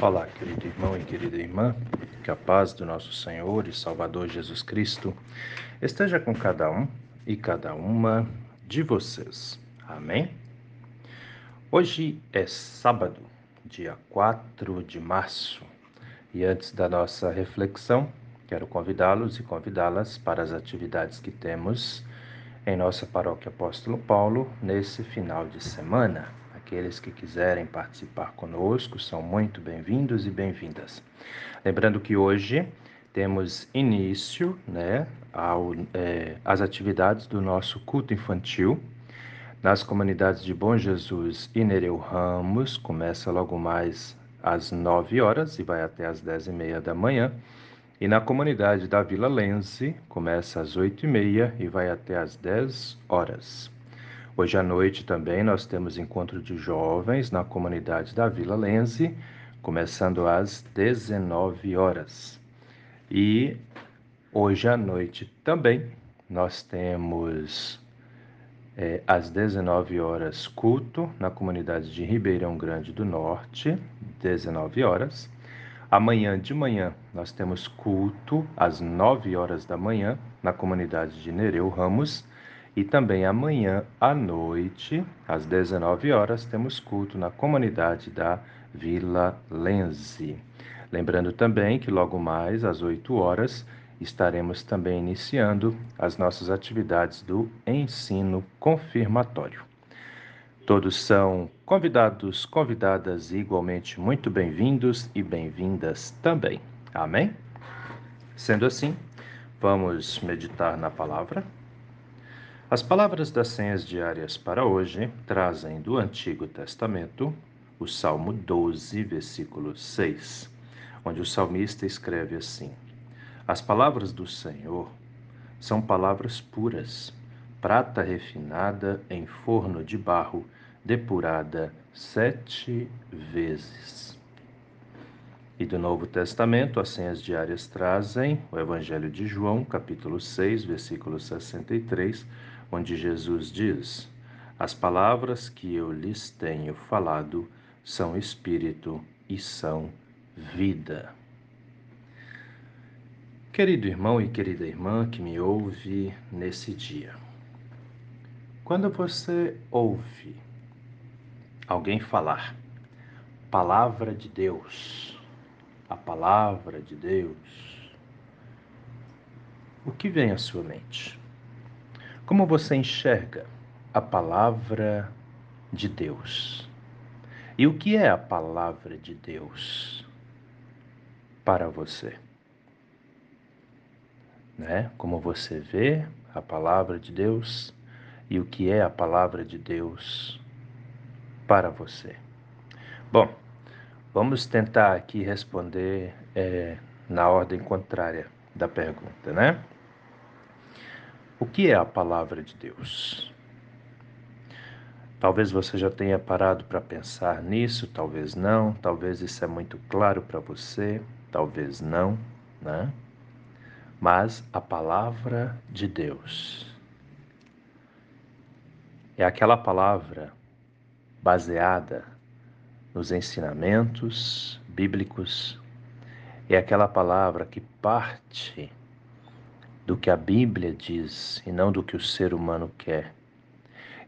Olá, querido irmão e querida irmã, que a paz do nosso Senhor e Salvador Jesus Cristo esteja com cada um e cada uma de vocês. Amém? Hoje é sábado, dia 4 de março, e antes da nossa reflexão, quero convidá-los e convidá-las para as atividades que temos em nossa paróquia Apóstolo Paulo nesse final de semana. Aqueles que quiserem participar conosco são muito bem-vindos e bem-vindas. Lembrando que hoje temos início né, ao, é, às atividades do nosso culto infantil nas comunidades de Bom Jesus e Nereu Ramos. Começa logo mais às 9 horas e vai até às 10 e meia da manhã. E na comunidade da Vila Lense, começa às 8 e meia e vai até às 10 horas. Hoje à noite também nós temos encontro de jovens na comunidade da Vila Lense, começando às 19 horas. E hoje à noite também nós temos é, às 19 horas culto na comunidade de Ribeirão Grande do Norte, 19 horas. Amanhã de manhã nós temos culto às 9 horas da manhã na comunidade de Nereu Ramos e também amanhã à noite, às 19 horas, temos culto na comunidade da Vila Lenze. Lembrando também que logo mais às 8 horas estaremos também iniciando as nossas atividades do ensino confirmatório. Todos são convidados, convidadas igualmente muito bem-vindos e bem-vindas também. Amém? Sendo assim, vamos meditar na palavra. As palavras das senhas diárias para hoje trazem do Antigo Testamento o Salmo 12, versículo 6, onde o salmista escreve assim: As palavras do Senhor são palavras puras, prata refinada em forno de barro depurada sete vezes. E do Novo Testamento, as senhas diárias trazem o Evangelho de João, capítulo 6, versículo 63, onde Jesus diz: As palavras que eu lhes tenho falado são espírito e são vida. Querido irmão e querida irmã que me ouve nesse dia, quando você ouve alguém falar palavra de Deus, a palavra de Deus, o que vem à sua mente? Como você enxerga a palavra de Deus? E o que é a palavra de Deus para você? Né? Como você vê a palavra de Deus e o que é a palavra de Deus para você. Bom, vamos tentar aqui responder é, na ordem contrária da pergunta, né? O que é a palavra de Deus? Talvez você já tenha parado para pensar nisso, talvez não, talvez isso é muito claro para você, talvez não, né? Mas a palavra de Deus é aquela palavra baseada nos ensinamentos bíblicos, é aquela palavra que parte do que a Bíblia diz e não do que o ser humano quer.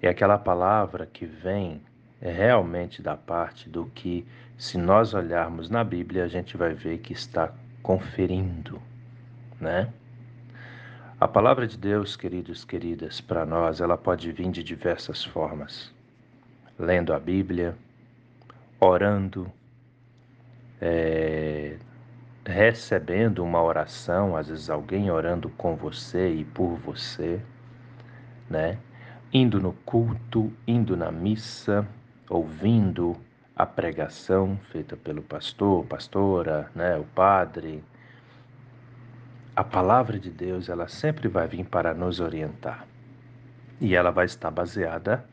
É aquela palavra que vem realmente da parte do que, se nós olharmos na Bíblia, a gente vai ver que está conferindo, né? A palavra de Deus, queridos, queridas, para nós, ela pode vir de diversas formas lendo a Bíblia, orando, é, recebendo uma oração, às vezes alguém orando com você e por você, né? Indo no culto, indo na missa, ouvindo a pregação feita pelo pastor, pastora, né, o padre. A palavra de Deus, ela sempre vai vir para nos orientar. E ela vai estar baseada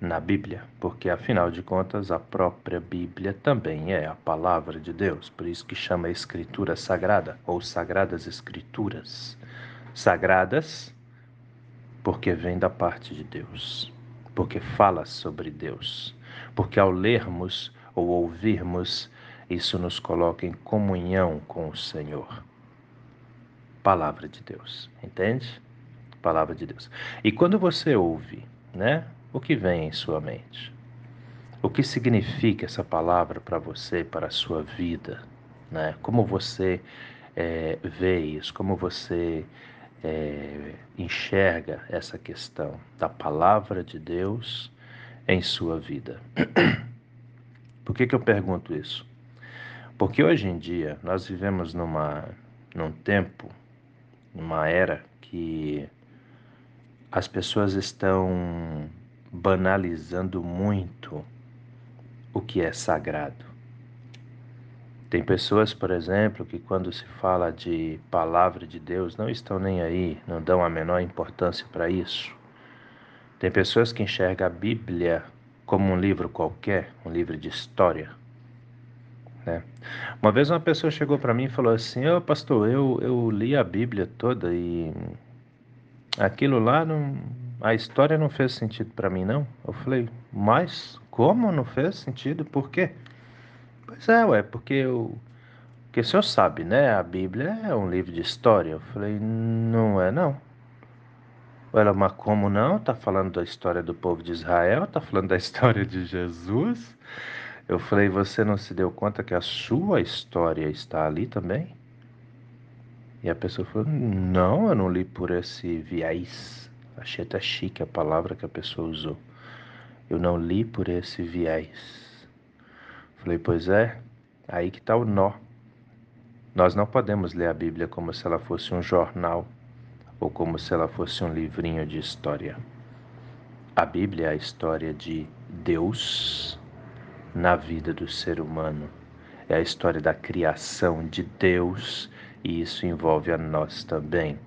na Bíblia, porque afinal de contas a própria Bíblia também é a palavra de Deus, por isso que chama Escritura Sagrada ou Sagradas Escrituras. Sagradas porque vem da parte de Deus, porque fala sobre Deus, porque ao lermos ou ouvirmos Isso nos coloca em comunhão com o Senhor. Palavra de Deus, entende? Palavra de Deus. E quando você ouve, né, o que vem em sua mente? O que significa essa palavra para você, para a sua vida? Né? Como você é, vê isso? Como você é, enxerga essa questão da palavra de Deus em sua vida? Por que, que eu pergunto isso? Porque hoje em dia nós vivemos numa, num tempo, numa era que as pessoas estão banalizando muito o que é sagrado. Tem pessoas, por exemplo, que quando se fala de palavra de Deus não estão nem aí, não dão a menor importância para isso. Tem pessoas que enxergam a Bíblia como um livro qualquer, um livro de história. Né? Uma vez uma pessoa chegou para mim e falou assim: Ô oh, pastor, eu, eu li a Bíblia toda e aquilo lá, não, a história não fez sentido para mim, não. Eu falei: Mas como não fez sentido? Por quê? Pois é, ué, porque eu. Porque o senhor sabe, né? A Bíblia é um livro de história. Eu falei: Não é, não. Ela, mas como não? Tá falando da história do povo de Israel, tá falando da história de Jesus. Eu falei, você não se deu conta que a sua história está ali também? E a pessoa falou, não, eu não li por esse viés. Achei até chique a palavra que a pessoa usou. Eu não li por esse viés. Falei, pois é, aí que está o nó. Nós não podemos ler a Bíblia como se ela fosse um jornal ou como se ela fosse um livrinho de história. A Bíblia é a história de Deus na vida do ser humano. É a história da criação de Deus e isso envolve a nós também.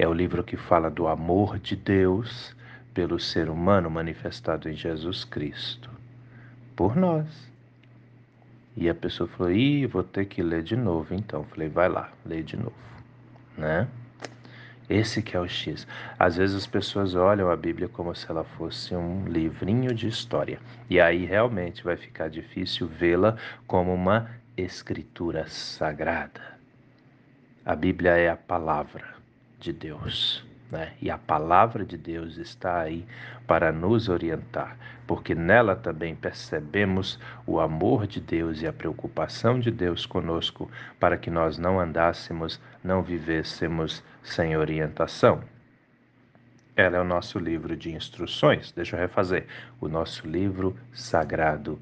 É o livro que fala do amor de Deus pelo ser humano manifestado em Jesus Cristo, por nós. E a pessoa falou: Ih, vou ter que ler de novo. Então, falei: Vai lá, lê de novo, né? Esse que é o X. Às vezes as pessoas olham a Bíblia como se ela fosse um livrinho de história. E aí realmente vai ficar difícil vê-la como uma escritura sagrada. A Bíblia é a palavra de Deus. Né? E a palavra de Deus está aí para nos orientar, porque nela também percebemos o amor de Deus e a preocupação de Deus conosco, para que nós não andássemos, não vivêssemos sem orientação. Ela é o nosso livro de instruções. Deixa eu refazer. O nosso livro sagrado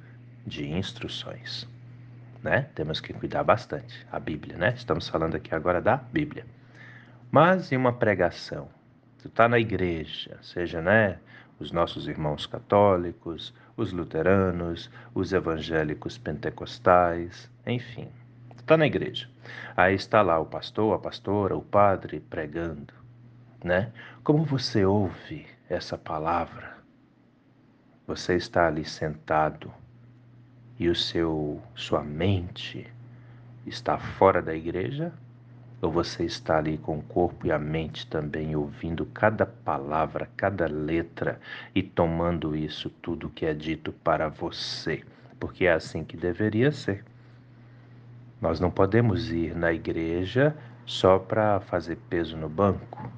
de instruções. Né? Temos que cuidar bastante. A Bíblia, né? Estamos falando aqui agora da Bíblia. Mas em uma pregação, tu está na igreja, seja né, os nossos irmãos católicos, os luteranos, os evangélicos pentecostais, enfim, tu está na igreja. Aí está lá o pastor, a pastora, o padre pregando, né? Como você ouve essa palavra? Você está ali sentado e o seu sua mente está fora da igreja ou você está ali com o corpo e a mente também ouvindo cada palavra, cada letra e tomando isso tudo que é dito para você? Porque é assim que deveria ser. Nós não podemos ir na igreja só para fazer peso no banco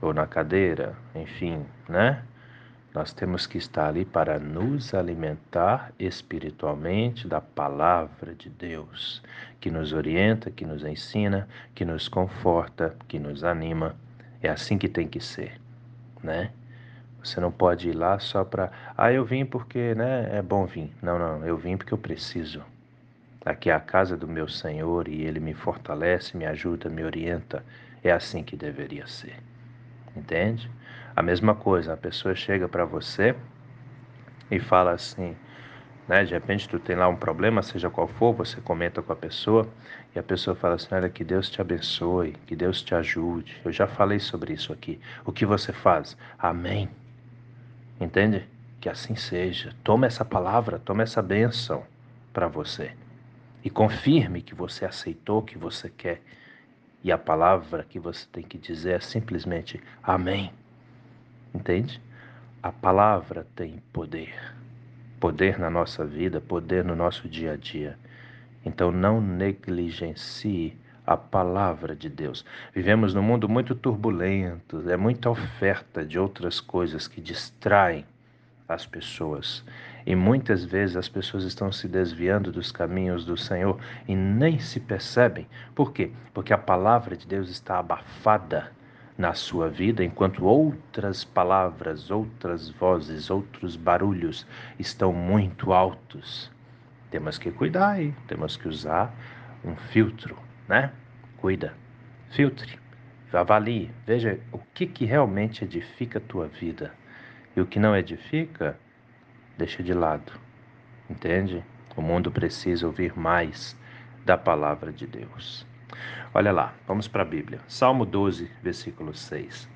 ou na cadeira, enfim, né? Nós temos que estar ali para nos alimentar espiritualmente da palavra de Deus, que nos orienta, que nos ensina, que nos conforta, que nos anima. É assim que tem que ser, né? Você não pode ir lá só para, ah, eu vim porque, né, é bom vir. Não, não, eu vim porque eu preciso. Aqui é a casa do meu Senhor e ele me fortalece, me ajuda, me orienta. É assim que deveria ser. Entende? A mesma coisa, a pessoa chega para você e fala assim, né? De repente tu tem lá um problema, seja qual for, você comenta com a pessoa e a pessoa fala assim: Olha, que Deus te abençoe, que Deus te ajude. Eu já falei sobre isso aqui. O que você faz? Amém. Entende? Que assim seja. Toma essa palavra, toma essa bênção para você e confirme que você aceitou o que você quer. E a palavra que você tem que dizer é simplesmente Amém. Entende? A palavra tem poder. Poder na nossa vida, poder no nosso dia a dia. Então não negligencie a palavra de Deus. Vivemos num mundo muito turbulento, é muita oferta de outras coisas que distraem as pessoas. E muitas vezes as pessoas estão se desviando dos caminhos do Senhor e nem se percebem. Por quê? Porque a palavra de Deus está abafada na sua vida, enquanto outras palavras, outras vozes, outros barulhos estão muito altos. Temos que cuidar aí, temos que usar um filtro, né? Cuida, filtre, avalie, veja o que, que realmente edifica a tua vida e o que não edifica, deixa de lado. Entende? O mundo precisa ouvir mais da palavra de Deus. Olha lá, vamos para a Bíblia. Salmo 12, versículo 6.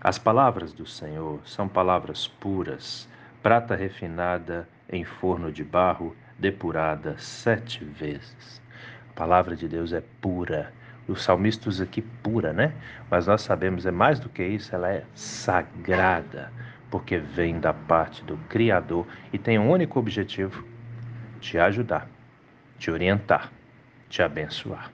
As palavras do Senhor são palavras puras, prata refinada em forno de barro, depurada sete vezes. A palavra de Deus é pura. O salmista usa aqui pura, né? Mas nós sabemos, é mais do que isso, ela é sagrada porque vem da parte do Criador e tem um único objetivo: te ajudar, te orientar, te abençoar.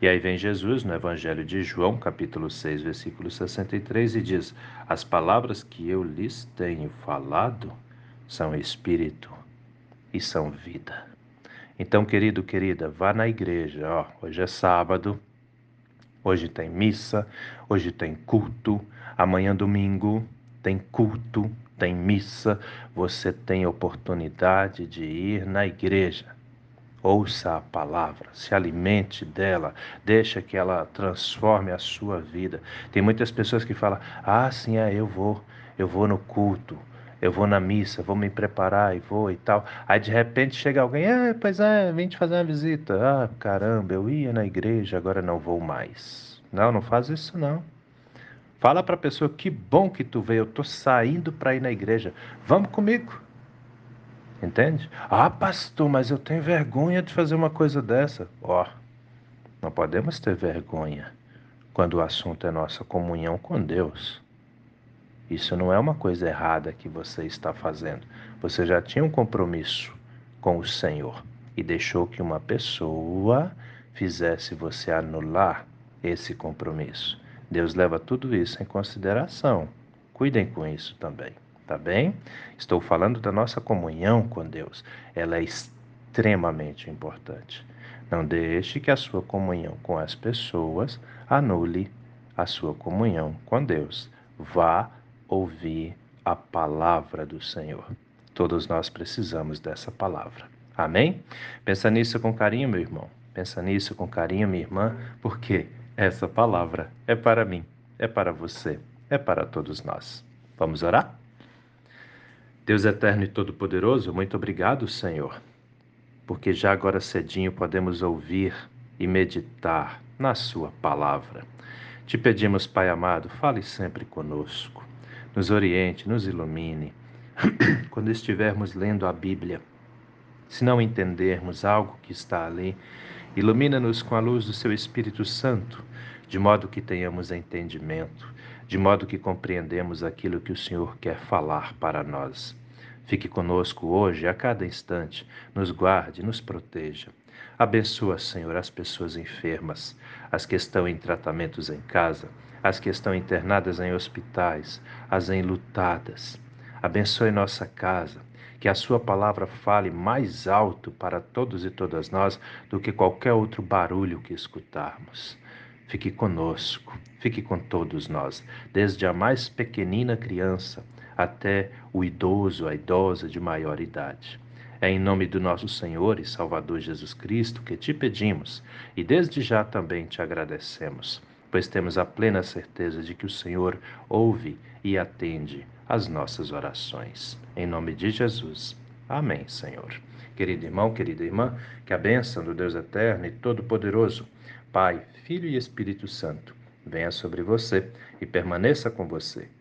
E aí vem Jesus no Evangelho de João, capítulo 6, versículo 63, e diz: As palavras que eu lhes tenho falado são espírito e são vida. Então, querido, querida, vá na igreja. Ó, hoje é sábado, hoje tem missa, hoje tem culto, amanhã domingo tem culto, tem missa, você tem oportunidade de ir na igreja. Ouça a palavra, se alimente dela, deixa que ela transforme a sua vida. Tem muitas pessoas que falam: "Ah, sim, é, eu vou, eu vou no culto, eu vou na missa, vou me preparar e vou e tal". Aí de repente chega alguém: "Ah, pois é, vim te fazer uma visita". Ah, caramba, eu ia na igreja, agora não vou mais. Não, não faz isso não. Fala para a pessoa que bom que tu veio, eu tô saindo para ir na igreja. Vamos comigo. Entende? Ah, pastor, mas eu tenho vergonha de fazer uma coisa dessa. Ó, oh, não podemos ter vergonha quando o assunto é nossa comunhão com Deus. Isso não é uma coisa errada que você está fazendo. Você já tinha um compromisso com o Senhor e deixou que uma pessoa fizesse você anular esse compromisso. Deus leva tudo isso em consideração. Cuidem com isso também, tá bem? Estou falando da nossa comunhão com Deus. Ela é extremamente importante. Não deixe que a sua comunhão com as pessoas anule a sua comunhão com Deus. Vá ouvir a palavra do Senhor. Todos nós precisamos dessa palavra. Amém? Pensa nisso com carinho, meu irmão. Pensa nisso com carinho, minha irmã, porque essa palavra é para mim, é para você, é para todos nós. Vamos orar? Deus eterno e todo-poderoso, muito obrigado, Senhor, porque já agora cedinho podemos ouvir e meditar na Sua palavra. Te pedimos, Pai amado, fale sempre conosco, nos oriente, nos ilumine. Quando estivermos lendo a Bíblia, se não entendermos algo que está ali, ilumina-nos com a luz do Seu Espírito Santo de modo que tenhamos entendimento, de modo que compreendemos aquilo que o Senhor quer falar para nós. Fique conosco hoje, a cada instante, nos guarde, nos proteja. Abençoa, Senhor, as pessoas enfermas, as que estão em tratamentos em casa, as que estão internadas em hospitais, as enlutadas. Abençoe nossa casa, que a Sua palavra fale mais alto para todos e todas nós do que qualquer outro barulho que escutarmos. Fique conosco, fique com todos nós, desde a mais pequenina criança até o idoso, a idosa de maior idade. É em nome do nosso Senhor e Salvador Jesus Cristo que te pedimos e desde já também te agradecemos, pois temos a plena certeza de que o Senhor ouve e atende as nossas orações. Em nome de Jesus. Amém, Senhor. Querido irmão, querida irmã, que a bênção do Deus eterno e todo-poderoso, Pai, Filho e Espírito Santo, venha sobre você e permaneça com você,